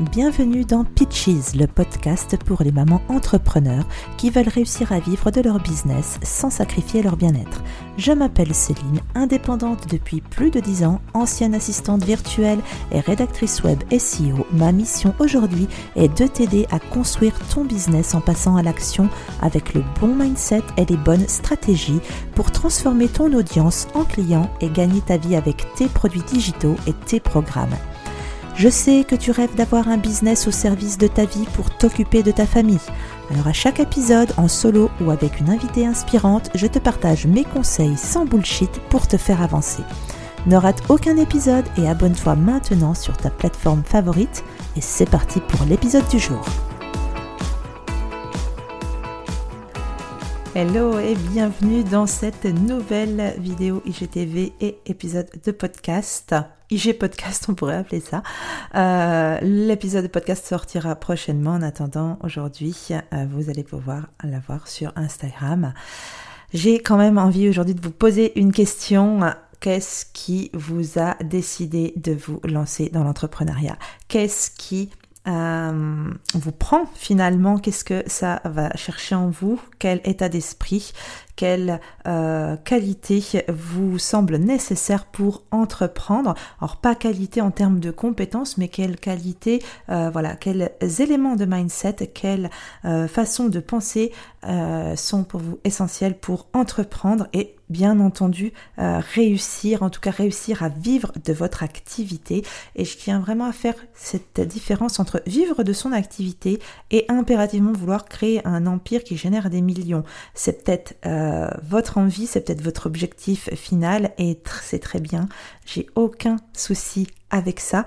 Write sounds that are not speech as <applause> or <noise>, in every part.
Bienvenue dans Pitches, le podcast pour les mamans entrepreneurs qui veulent réussir à vivre de leur business sans sacrifier leur bien-être. Je m'appelle Céline, indépendante depuis plus de 10 ans, ancienne assistante virtuelle et rédactrice web SEO. Ma mission aujourd'hui est de t'aider à construire ton business en passant à l'action avec le bon mindset et les bonnes stratégies pour transformer ton audience en client et gagner ta vie avec tes produits digitaux et tes programmes. Je sais que tu rêves d'avoir un business au service de ta vie pour t'occuper de ta famille. Alors à chaque épisode, en solo ou avec une invitée inspirante, je te partage mes conseils sans bullshit pour te faire avancer. Ne rate aucun épisode et abonne-toi maintenant sur ta plateforme favorite. Et c'est parti pour l'épisode du jour. Hello et bienvenue dans cette nouvelle vidéo IGTV et épisode de podcast. IG Podcast, on pourrait appeler ça. Euh, l'épisode de podcast sortira prochainement. En attendant, aujourd'hui, euh, vous allez pouvoir la voir sur Instagram. J'ai quand même envie aujourd'hui de vous poser une question. Qu'est-ce qui vous a décidé de vous lancer dans l'entrepreneuriat? Qu'est-ce qui euh, vous prend finalement, qu'est-ce que ça va chercher en vous, quel état d'esprit, quelle euh, qualité vous semble nécessaire pour entreprendre? Alors pas qualité en termes de compétences, mais quelle qualité, euh, voilà, quels éléments de mindset, quelles euh, façons de penser sont pour vous essentiels pour entreprendre et bien entendu réussir, en tout cas réussir à vivre de votre activité. Et je tiens vraiment à faire cette différence entre vivre de son activité et impérativement vouloir créer un empire qui génère des millions. C'est peut-être euh, votre envie, c'est peut-être votre objectif final et c'est très bien. J'ai aucun souci avec ça.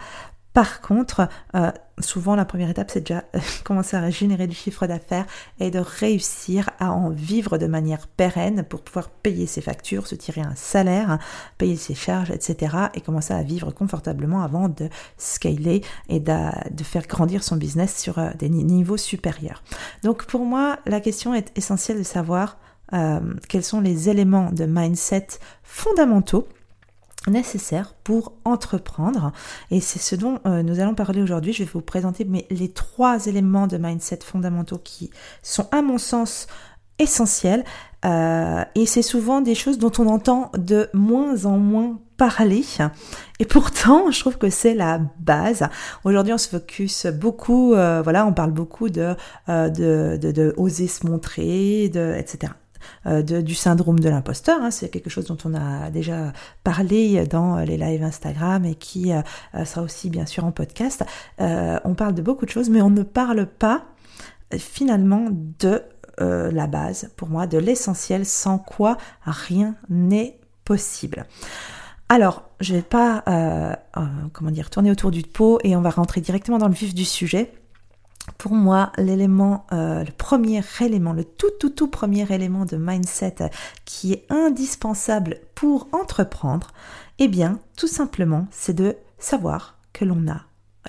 Par contre, euh, souvent la première étape, c'est déjà <laughs> commencer à générer du chiffre d'affaires et de réussir à en vivre de manière pérenne pour pouvoir payer ses factures, se tirer un salaire, payer ses charges, etc. et commencer à vivre confortablement avant de scaler et de, faire grandir son business sur euh, des niveaux supérieurs. Donc pour moi, la question est essentielle de savoir euh, quels sont les éléments de mindset fondamentaux nécessaires pour entreprendre et c'est ce dont euh, nous allons parler aujourd'hui. Je vais vous présenter les trois éléments de mindset fondamentaux qui sont à mon sens essentiels euh, et c'est souvent des choses dont on entend de moins en moins parler et pourtant je trouve que c'est la base. Aujourd'hui on se focus beaucoup, voilà on parle beaucoup de, de, de, de oser se montrer, de, etc. Euh, du syndrome de l'imposteur. Hein. C'est quelque chose dont on a déjà parlé dans les lives Instagram et qui euh, euh, sera aussi bien sûr en podcast. on parle de beaucoup de choses, mais on ne parle pas finalement de la base, pour moi, de l'essentiel, sans quoi rien n'est possible. Alors, je vais pas, comment tourner autour du pot et on va rentrer directement dans le vif du sujet pour moi, l'élément, euh, le premier élément, le tout tout tout premier élément de mindset qui est indispensable pour entreprendre, eh bien, tout simplement, c'est de savoir que l'on a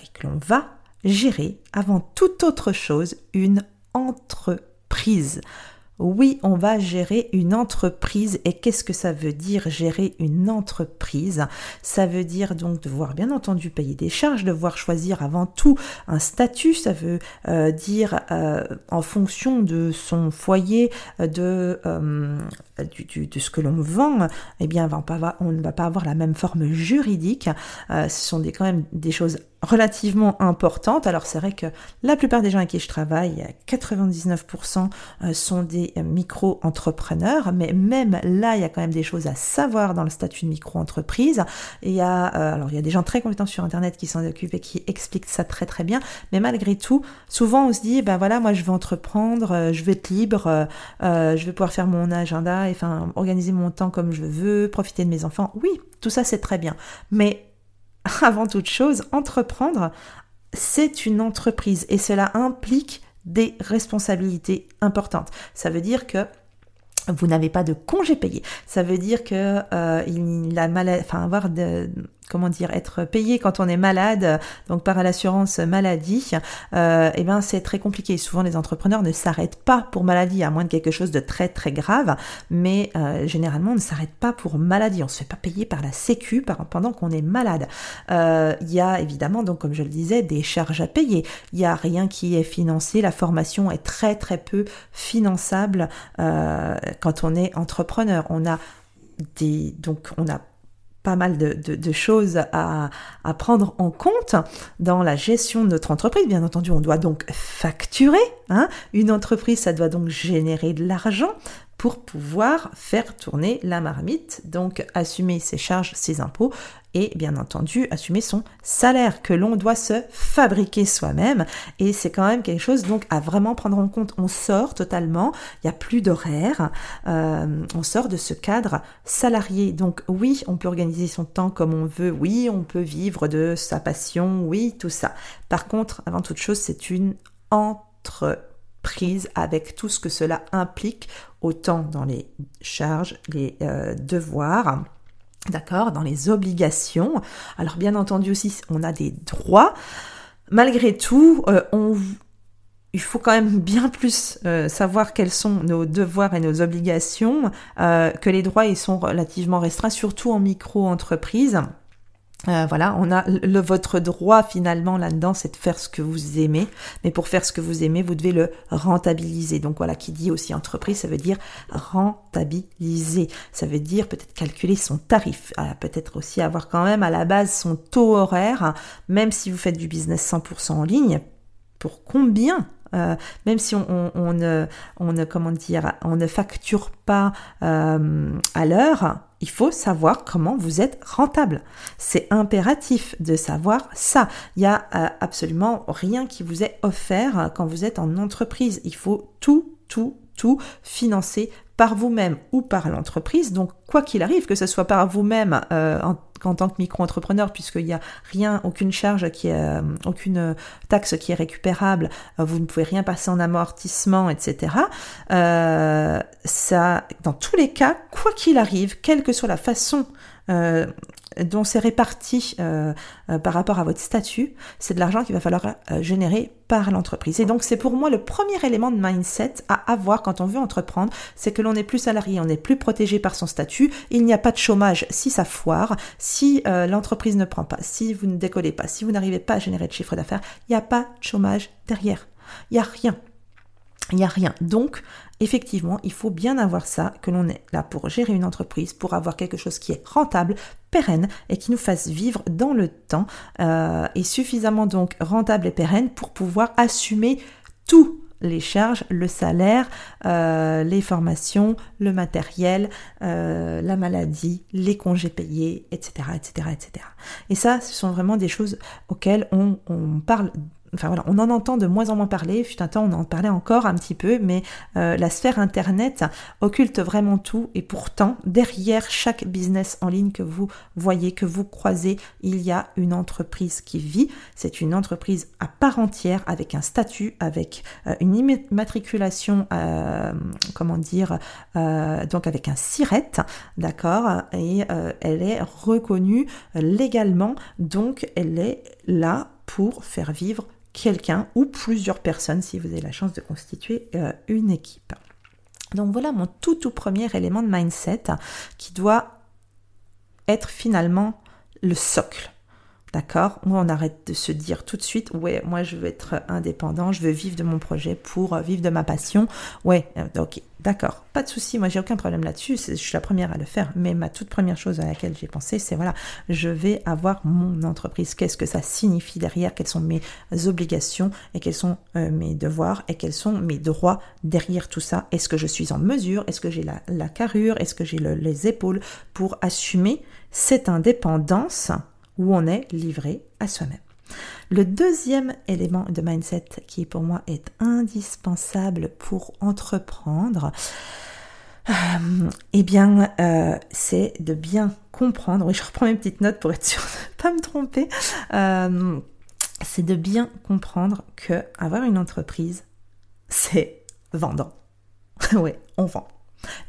et que l'on va gérer avant toute autre chose une entreprise. Oui, on va gérer une entreprise. Et qu'est-ce que ça veut dire gérer une entreprise? Ça veut dire donc devoir bien entendu payer des charges, devoir choisir avant tout un statut. Ça veut euh, dire euh, en fonction de son foyer, de, euh, de ce que l'on vend, eh bien on, ne va pas avoir la même forme juridique. ce sont des, quand même des choses relativement importante. Alors c'est vrai que la plupart des gens avec qui je travaille, 99% euh, sont des micro-entrepreneurs, mais même là, il y a quand même des choses à savoir dans le statut de micro-entreprise. Il y a, euh, alors il y a des gens très compétents sur Internet qui s'en occupent et qui expliquent ça très très bien, mais malgré tout, souvent on se dit, ben voilà, moi je veux entreprendre, euh, je veux être libre, je vais pouvoir faire mon agenda, organiser mon temps comme je veux, profiter de mes enfants. Oui, tout ça c'est très bien, mais <laughs> avant toute chose, entreprendre, c'est une entreprise et cela implique des responsabilités importantes. Ça veut dire que vous n'avez pas de congé payé. Ça veut dire que euh, il a mal, enfin avoir de comment dire, être payé quand on est malade, donc par l'assurance maladie, euh, eh ben c'est très compliqué. Souvent les entrepreneurs ne s'arrêtent pas pour maladie, à moins de quelque chose de très très grave, mais euh, généralement on ne s'arrête pas pour maladie. On se fait pas payer par la Sécu pendant qu'on est malade. Euh, il y a évidemment, donc comme je le disais, des charges à payer. Il y a rien qui est financé. La formation est très très peu finançable euh, quand on est entrepreneur. On a des donc on a pas mal de, choses à, prendre en compte dans la gestion de notre entreprise. Bien entendu, on doit donc facturer. Hein. Une entreprise, ça doit donc générer de l'argent pour pouvoir faire tourner la marmite, donc assumer ses charges, ses impôts et bien entendu assumer son salaire que l'on doit se fabriquer soi-même et c'est quand même quelque chose donc à vraiment prendre en compte. On sort totalement, il n'y a plus d'horaire, euh, on sort de ce cadre salarié. Donc oui, on peut organiser son temps comme on veut, oui, on peut vivre de sa passion, oui, tout ça. Par contre, avant toute chose, c'est une entreprise avec tout ce que cela implique, autant dans les charges, les euh, devoirs, D'accord Dans les obligations. Alors bien entendu aussi, on a des droits. Malgré tout, euh, on, il faut quand même bien plus euh, savoir quels sont nos devoirs et nos obligations, euh, que les droits ils sont relativement restreints, surtout en micro-entreprise. Euh, voilà, on a le, votre droit finalement là-dedans, c'est de faire ce que vous aimez. Mais pour faire ce que vous aimez, vous devez le rentabiliser. Donc voilà, qui dit aussi entreprise, ça veut dire rentabiliser. Ça veut dire peut-être calculer son tarif, euh, peut-être aussi avoir quand même à la base son taux horaire, même si vous faites du business 100% en ligne. Pour combien euh, même si on, ne, on, on ne facture pas euh, à l'heure, il faut savoir comment vous êtes rentable. C'est impératif de savoir ça. Il n'y a euh, absolument rien qui vous est offert quand vous êtes en entreprise. Il faut tout, tout, tout financer par vous-même ou par l'entreprise. Donc, quoi qu'il arrive, que ce soit par vous-même euh, en, tant que micro-entrepreneur, puisqu'il n'y a rien, aucune charge qui est, euh, aucune taxe qui est récupérable, euh, vous ne pouvez rien passer en amortissement, etc. ça, dans tous les cas, quoi qu'il arrive, quelle que soit la façon dont c'est réparti euh, euh, par rapport à votre statut, c'est de l'argent qu'il va falloir euh, générer par l'entreprise. Et donc c'est pour moi le premier élément de mindset à avoir quand on veut entreprendre, c'est que l'on n'est plus salarié, on n'est plus protégé par son statut, il n'y a pas de chômage si ça foire, si l'entreprise ne prend pas, si vous ne décollez pas, si vous n'arrivez pas à générer de chiffre d'affaires, il n'y a pas de chômage derrière. Il n'y a rien. Il n'y a rien. Donc, effectivement, il faut bien avoir ça, que l'on est là pour gérer une entreprise, pour avoir quelque chose qui est rentable, et qui nous fasse vivre dans le temps euh, et suffisamment donc rentable et pérenne pour pouvoir assumer tous les charges, le salaire, euh, les formations, le matériel, euh, la maladie, les congés payés, etc., etc., etc. Et ça, ce sont vraiment des choses auxquelles on parle enfin voilà, on en entend de moins en moins parler. Fut un temps, on en parlait encore un petit peu, mais euh, la sphère internet occulte vraiment tout. Et pourtant, derrière chaque business en ligne que vous voyez, que vous croisez, il y a une entreprise qui vit. C'est une entreprise à part entière, avec un statut, avec euh, une immatriculation, euh, comment dire, donc avec un SIRET, d'accord, et elle est reconnue légalement, donc elle est là pour faire vivre quelqu'un ou plusieurs personnes si vous avez la chance de constituer euh, une équipe. Donc voilà mon tout tout premier élément de mindset qui doit être finalement le socle. D'accord. On arrête de se dire tout de suite, ouais, moi je veux être indépendant, je veux vivre de mon projet pour vivre de ma passion. Ouais, euh, ok, d'accord, pas de souci, moi j'ai aucun problème là-dessus, je suis la première à le faire, mais ma toute première chose à laquelle j'ai pensé, c'est voilà, je vais avoir mon entreprise. Qu'est-ce que ça signifie derrière? Quelles sont mes obligations? Et quels sont euh, mes devoirs? Et quels sont mes droits derrière tout ça? Est-ce que je suis en mesure? Est-ce que j'ai la, carrure? Est-ce que j'ai les épaules pour assumer cette indépendance où on est livré à soi-même. Le deuxième élément de mindset qui pour moi est indispensable pour entreprendre, euh, eh bien, euh, c'est de bien comprendre. Oui, je reprends mes petites notes pour être sûre de ne pas me tromper. Euh, c'est de bien comprendre que avoir une entreprise, c'est vendant. <laughs> oui, on vend.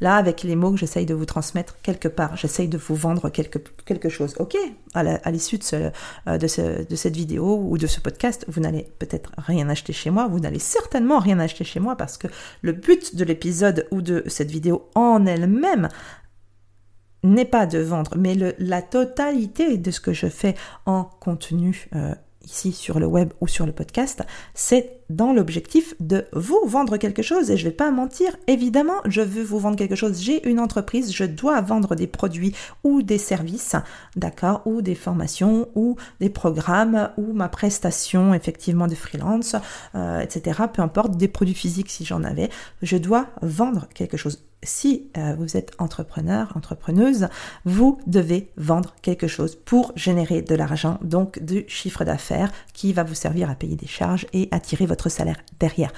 Là, avec les mots que j'essaye de vous transmettre quelque part, j'essaye de vous vendre quelque, chose. Ok, à l'issue de, euh, de, cette vidéo ou de ce podcast, vous n'allez peut-être rien acheter chez moi, vous n'allez certainement rien acheter chez moi parce que le but de l'épisode ou de cette vidéo en elle-même n'est pas de vendre, mais la totalité de ce que je fais en contenu euh, ici sur le web ou sur le podcast, c'est dans l'objectif de vous vendre quelque chose. Et je ne vais pas mentir, évidemment, je veux vous vendre quelque chose. J'ai une entreprise, je dois vendre des produits ou des services, d'accord, ou des formations, ou des programmes, ou ma prestation effectivement de freelance, euh, etc. Peu importe, des produits physiques si j'en avais. Je dois vendre quelque chose si euh, vous êtes entrepreneur, entrepreneuse, vous devez vendre quelque chose pour générer de l'argent, donc du chiffre d'affaires qui va vous servir à payer des charges et attirer votre salaire derrière.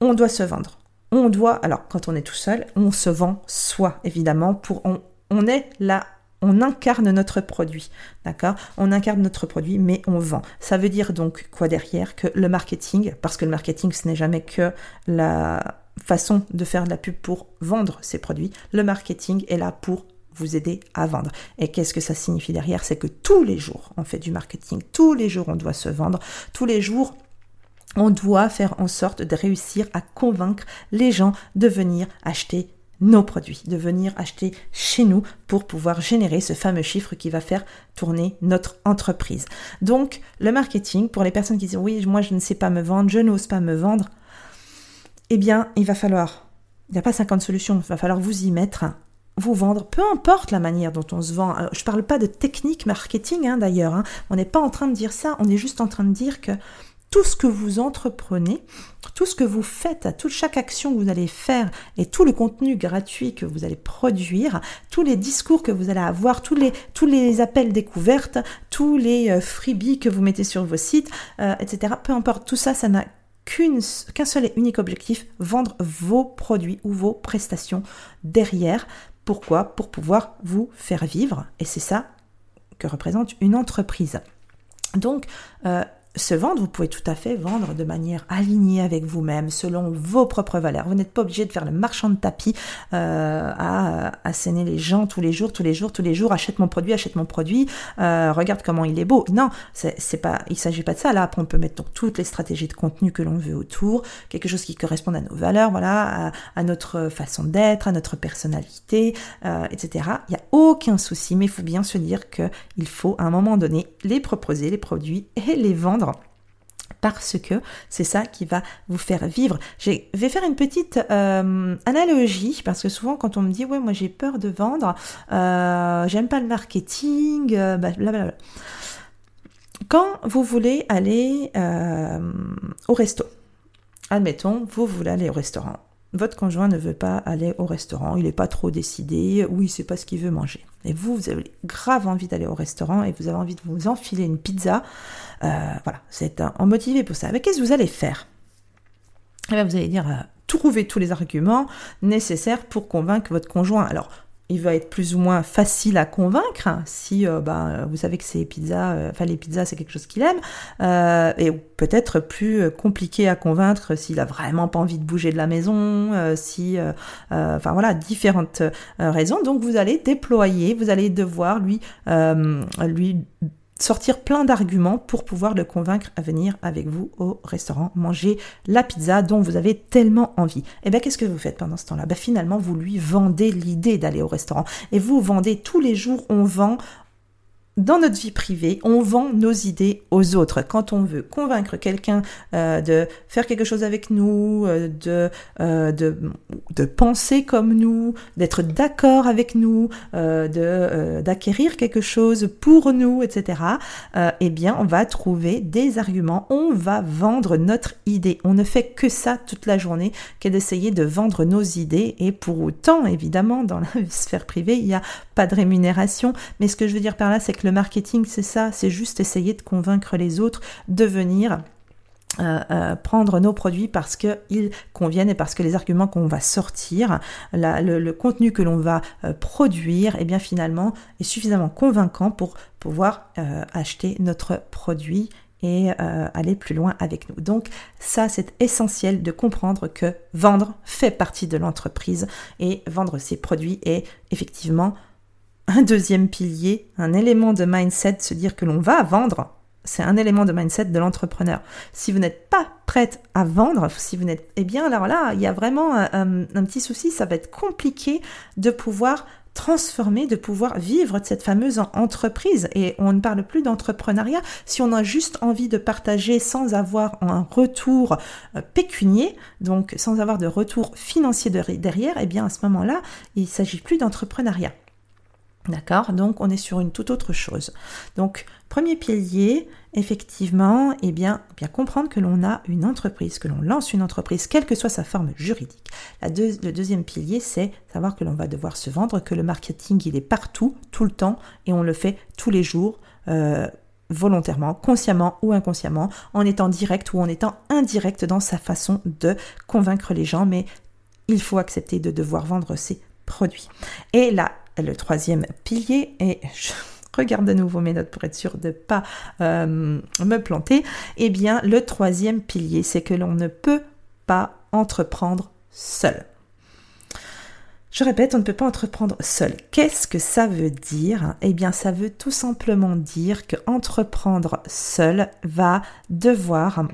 On doit se vendre. On doit, alors quand on est tout seul, on se vend soi, évidemment, pour on est là on incarne notre produit, d'accord? On incarne notre produit, mais on vend. Ça veut dire donc quoi derrière? Que le marketing, parce que le marketing, ce n'est jamais que la façon de faire de la pub pour vendre ses produits. Le marketing est là pour vous aider à vendre. Et qu'est-ce que ça signifie derrière? C'est que tous les jours, on fait du marketing, tous les jours, on doit se vendre, tous les jours, on doit faire en sorte de réussir à convaincre les gens de venir acheter nos produits, de venir acheter chez nous pour pouvoir générer ce fameux chiffre qui va faire tourner notre entreprise. Donc, le marketing, pour les personnes qui disent oui, moi je ne sais pas me vendre, je n'ose pas me vendre, eh bien, il va falloir, il n'y a pas 50 solutions, il va falloir vous y mettre, vous vendre, peu importe la manière dont on se vend. je ne parle pas de technique marketing hein, d'ailleurs, hein. on n'est pas en train de dire ça, on est juste en train de dire que tout ce que vous entreprenez, tout ce que vous faites, toute chaque action que vous allez faire et tout le contenu gratuit que vous allez produire, tous les discours que vous allez avoir, tous les, tous les appels découvertes, tous les euh, freebies que vous mettez sur vos sites, euh, etc. Peu importe, tout ça, ça n'a qu'un seul et unique objectif, vendre vos produits ou vos prestations derrière. Pourquoi? Pour pouvoir vous faire vivre. Et c'est ça que représente une entreprise. Donc, euh, se vendre, vous pouvez tout à fait vendre de manière alignée avec vous-même, selon vos propres valeurs. Vous n'êtes pas obligé de faire le marchand de tapis euh, à asséner les gens tous les jours, tous les jours, tous les jours. Achète mon produit, achète mon produit. Euh, regarde comment il est beau. Non, c'est pas. Il s'agit pas de ça. Là, après, on peut mettre toutes les stratégies de contenu que l'on veut autour, quelque chose qui corresponde à nos valeurs, voilà, à, notre façon d'être, à notre personnalité, euh, etc. Il y a aucun souci, mais il faut bien se dire que il faut à un moment donné les proposer, les produits et les vendre parce que c'est ça qui va vous faire vivre. Je vais faire une petite euh, analogie parce que souvent quand on me dit ouais moi j'ai peur de vendre, euh, j'aime pas le marketing, euh, blablabla. Quand vous voulez aller au resto, admettons vous voulez aller au restaurant, votre conjoint ne veut pas aller au restaurant, il n'est pas trop décidé, ou il sait pas ce qu'il veut manger. Et vous, vous avez grave envie d'aller au restaurant et vous avez envie de vous enfiler une pizza. Euh, voilà, vous êtes en motivé pour ça. Mais qu'est-ce que vous allez faire? Eh bien, Vous allez dire, euh, trouver tous les arguments nécessaires pour convaincre votre conjoint. Alors, il va être plus ou moins facile à convaincre si euh, bah, vous savez que c'est pizza, euh, enfin les pizzas c'est quelque chose qu'il aime, euh, et peut-être plus compliqué à convaincre s'il a vraiment pas envie de bouger de la maison, si, enfin voilà différentes raisons. Donc vous allez déployer, vous allez devoir lui lui sortir plein d'arguments pour pouvoir le convaincre à venir avec vous au restaurant manger la pizza dont vous avez tellement envie. Et eh bien qu'est-ce que vous faites pendant ce temps-là? Ben, Finalement, vous lui vendez l'idée d'aller au restaurant. Et vous vendez tous les jours, on vend dans notre vie privée, on vend nos idées aux autres. Quand on veut convaincre quelqu'un euh, de faire quelque chose avec nous, euh, de, euh, de, de, penser comme nous, d'être d'accord avec nous, d'acquérir quelque chose pour nous, etc. eh bien, on va trouver des arguments. On va vendre notre idée. On ne fait que ça toute la journée, qu'est d'essayer de vendre nos idées. Et pour autant, évidemment, dans la <laughs> sphère privée, il n'y a pas de rémunération. Mais ce que je veux dire par là, c'est que marketing, c'est ça, c'est juste essayer de convaincre les autres de venir euh, euh, prendre nos produits parce qu'ils conviennent et parce que les arguments qu'on va sortir, le, contenu que l'on va euh, produire, et eh bien finalement est suffisamment convaincant pour pouvoir acheter notre produit et aller plus loin avec nous. Donc ça, c'est essentiel de comprendre que vendre fait partie de l'entreprise et vendre ses produits est effectivement un deuxième pilier, un élément de mindset, se dire que l'on va vendre. C'est un élément de mindset de l'entrepreneur. Si vous n'êtes pas prête à vendre, si vous n'êtes, eh bien alors là, il y a vraiment un petit souci. Ça va être compliqué de pouvoir transformer, de pouvoir vivre de cette fameuse entreprise. Et on ne parle plus d'entrepreneuriat si on a juste envie de partager sans avoir un retour euh, pécunier, donc sans avoir de retour financier derrière, eh bien à ce moment-là, il ne s'agit plus d'entrepreneuriat. D'accord? Donc on est sur une toute autre chose. Donc premier pilier, effectivement, eh bien, bien comprendre que l'on a une entreprise, que l'on lance une entreprise, quelle que soit sa forme juridique. Le deuxième pilier, c'est savoir que l'on va devoir se vendre, que le marketing, il est partout, tout le temps, et on le fait tous les jours. Euh, volontairement, consciemment ou inconsciemment, en étant direct ou en étant indirect dans sa façon de convaincre les gens, mais il faut accepter de devoir vendre ses produits. Et là, le troisième pilier, et je <laughs> regarde de nouveau mes notes pour être sûr de ne pas euh, me planter, eh bien le troisième pilier, c'est que l'on ne peut pas entreprendre seul. Je répète, on ne peut pas entreprendre seul. Qu'est-ce que ça veut dire? Eh bien, ça veut tout simplement dire que entreprendre seul va devoir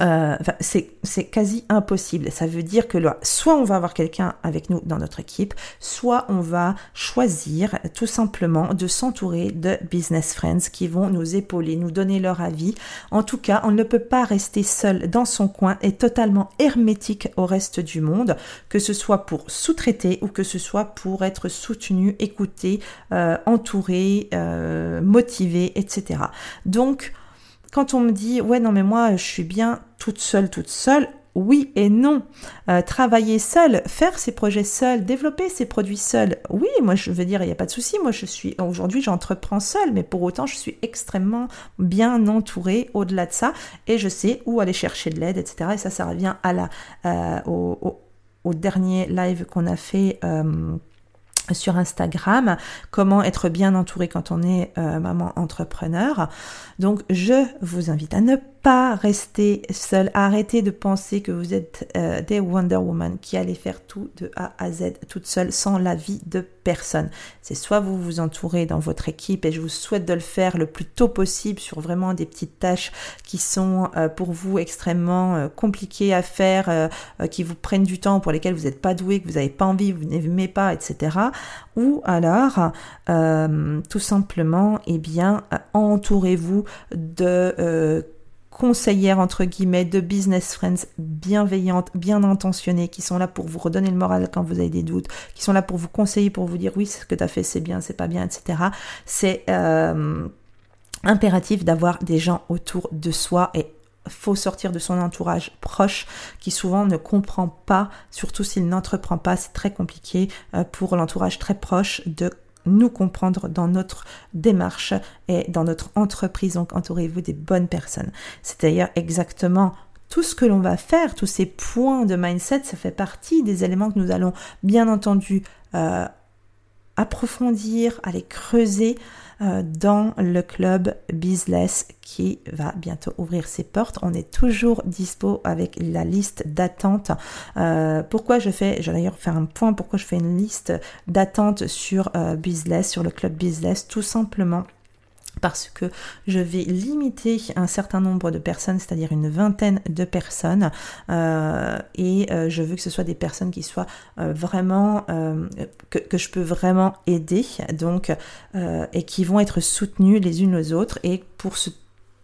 euh, c'est quasi impossible. Ça veut dire que là, soit on va avoir quelqu'un avec nous dans notre équipe, soit on va choisir tout simplement de s'entourer de business friends qui vont nous épauler, nous donner leur avis. En tout cas, on ne peut pas rester seul dans son coin et totalement hermétique au reste du monde, que ce soit pour sous-traiter ou que ce soit pour être soutenu, écouté, euh, entouré, euh, motivé, etc. Donc, quand on me dit ouais non mais moi je suis bien toute seule toute seule oui et non. Euh, travailler seul, faire ses projets seul, développer ses produits seul. Oui, moi je veux dire, il n'y a pas de souci. Moi je suis aujourd'hui j'entreprends seul, mais pour autant je suis extrêmement bien entourée au-delà de ça et je sais où aller chercher de l'aide, etc. Et ça, ça revient à la euh, au, dernier live qu'on a fait. Euh, sur Instagram, comment être bien entouré quand on est euh, maman entrepreneur. Donc je vous invite à ne pas rester seul, arrêtez de penser que vous êtes euh, des Wonder Woman qui allez faire tout de A à Z toute seule sans l'avis de personne. C'est soit vous vous entourez dans votre équipe et je vous souhaite de le faire le plus tôt possible sur vraiment des petites tâches qui sont euh, pour vous extrêmement compliquées à faire, qui vous prennent du temps, pour lesquelles vous n'êtes pas doué, que vous n'avez pas envie, vous n'aimez pas, etc ou alors euh, tout simplement, eh bien, entourez-vous de euh, conseillères entre guillemets, de business friends bienveillantes, bien intentionnées, qui sont là pour vous redonner le moral quand vous avez des doutes, qui sont là pour vous conseiller, pour vous dire oui, ce que tu as fait c'est bien, c'est pas bien, etc. C'est euh, impératif d'avoir des gens autour de soi et faut sortir de son entourage proche qui souvent ne comprend pas, surtout s'il n'entreprend pas, c'est très compliqué euh, pour l'entourage très proche de nous comprendre dans notre démarche et dans notre entreprise. Donc entourez-vous des bonnes personnes. C'est d'ailleurs exactement tout ce que l'on va faire, tous ces points de mindset, ça fait partie des éléments que nous allons bien entendu euh, approfondir, aller creuser euh, dans le club Bizless qui va bientôt ouvrir ses portes. On est toujours dispo avec la liste d'attente. Euh, pourquoi je fais, je vais d'ailleurs faire un point, pourquoi je fais une liste d'attente sur euh, Bizless, sur le club Bizless, tout simplement parce que je vais limiter un certain nombre de personnes, c'est-à-dire une vingtaine de personnes, euh, et euh, je veux que ce soit des personnes qui soient euh, vraiment, que, que, je peux vraiment aider, donc, et qui vont être soutenues les unes aux autres, et pour ce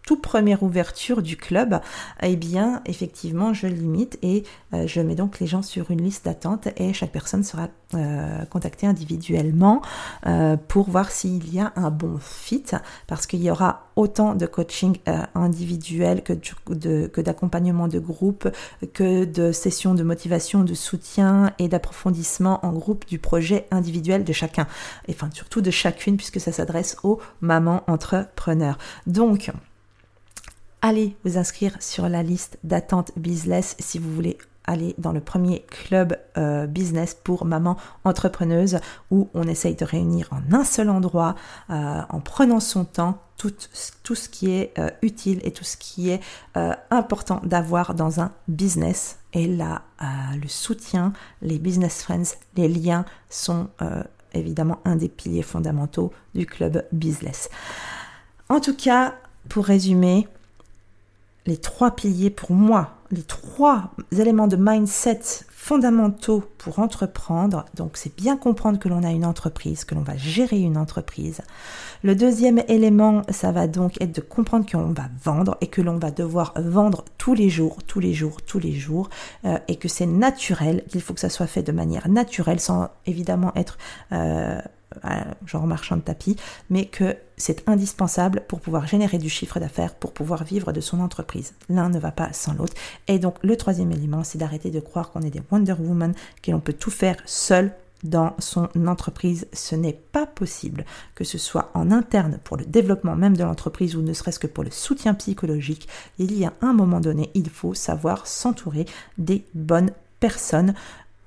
toute première ouverture du club, eh bien, effectivement, je limite et euh, je mets donc les gens sur une liste d'attente et chaque personne sera euh, contactée individuellement euh, pour voir s'il y a un bon fit parce qu'il y aura autant de coaching individuel que, que d'accompagnement de groupe, que de sessions de motivation, de soutien et d'approfondissement en groupe du projet individuel de chacun. Et enfin, surtout de chacune puisque ça s'adresse aux mamans entrepreneurs. Donc, allez vous inscrire sur la liste d'attente Bizless si vous voulez aller dans le premier club euh, business pour maman entrepreneuse où on essaye de réunir en un seul endroit, euh, en prenant son temps, tout, tout ce qui est euh, utile et tout ce qui est important d'avoir dans un business. Et là, le soutien, les business friends, les liens sont évidemment un des piliers fondamentaux du club business. En tout cas, pour résumer, les trois piliers pour moi, les trois éléments de mindset fondamentaux pour entreprendre. Donc c'est bien comprendre que l'on a une entreprise, que l'on va gérer une entreprise. Le deuxième élément, ça va donc être de comprendre qu'on va vendre et que l'on va devoir vendre tous les jours, tous les jours, tous les jours, euh, et que c'est naturel, qu'il faut que ça soit fait de manière naturelle, sans évidemment être euh, genre marchand de tapis, mais que c'est indispensable pour pouvoir générer du chiffre d'affaires, pour pouvoir vivre de son entreprise. L'un ne va pas sans l'autre. Et donc le troisième élément, c'est d'arrêter de croire qu'on est des Wonder Woman, que l'on peut tout faire seul dans son entreprise. Ce n'est pas possible, que ce soit en interne pour le développement même de l'entreprise ou ne serait-ce que pour le soutien psychologique. Il y a un moment donné, il faut savoir s'entourer des bonnes personnes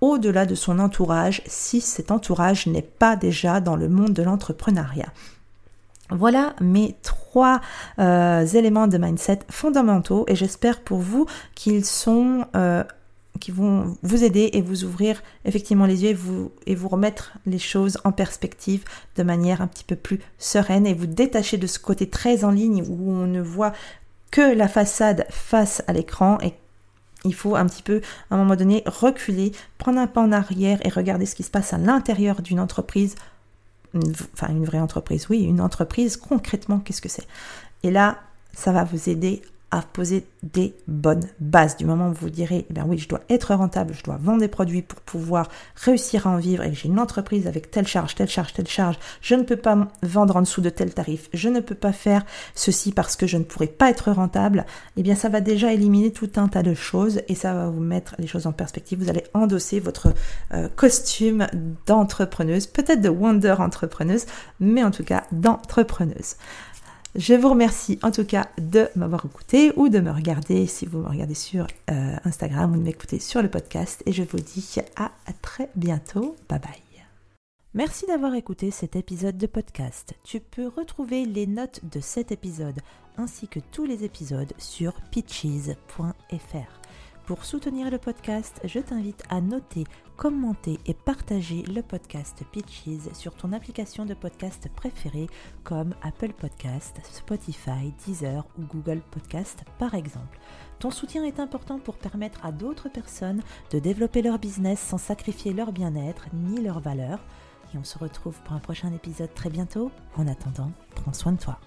au-delà de son entourage si cet entourage n'est pas déjà dans le monde de l'entrepreneuriat. Voilà mes trois euh, éléments de mindset fondamentaux et j'espère pour vous qu'ils sont euh, vont vous aider et vous ouvrir effectivement les yeux et vous, et vous remettre les choses en perspective de manière un petit peu plus sereine et vous détacher de ce côté très en ligne où on ne voit que la façade face à l'écran et il faut un petit peu, à un moment donné, reculer, prendre un pas en arrière et regarder ce qui se passe à l'intérieur d'une entreprise. enfin, une vraie entreprise, oui, une entreprise, concrètement, qu'est-ce que c'est? Et là, ça va vous aider à poser des bonnes bases. Du moment où vous direz, eh bien oui, je dois être rentable, je dois vendre des produits pour pouvoir réussir à en vivre et j'ai une entreprise avec telle charge, telle charge, telle charge, je ne peux pas vendre en dessous de tel tarif, je ne peux pas faire ceci parce que je ne pourrais pas être rentable, eh bien ça va déjà éliminer tout un tas de choses et ça va vous mettre les choses en perspective. Vous allez endosser votre euh, costume d'entrepreneuse, peut-être de wonder entrepreneuse, mais en tout cas d'entrepreneuse. Je vous remercie en tout cas de m'avoir écouté ou de me regarder si vous me regardez sur euh, Instagram ou de m'écouter sur le podcast. Et je vous dis à très bientôt. Bye bye. Merci d'avoir écouté cet épisode de podcast. Tu peux retrouver les notes de cet épisode ainsi que tous les épisodes sur pitches.fr. Pour soutenir le podcast, je t'invite à noter, commenter et partager le podcast Pitches sur ton application de podcast préférée comme Apple Podcast, Spotify, Deezer ou Google Podcast par exemple. Ton soutien est important pour permettre à d'autres personnes de développer leur business sans sacrifier leur bien-être ni leur valeur. Et on se retrouve pour un prochain épisode très bientôt. En attendant, prends soin de toi.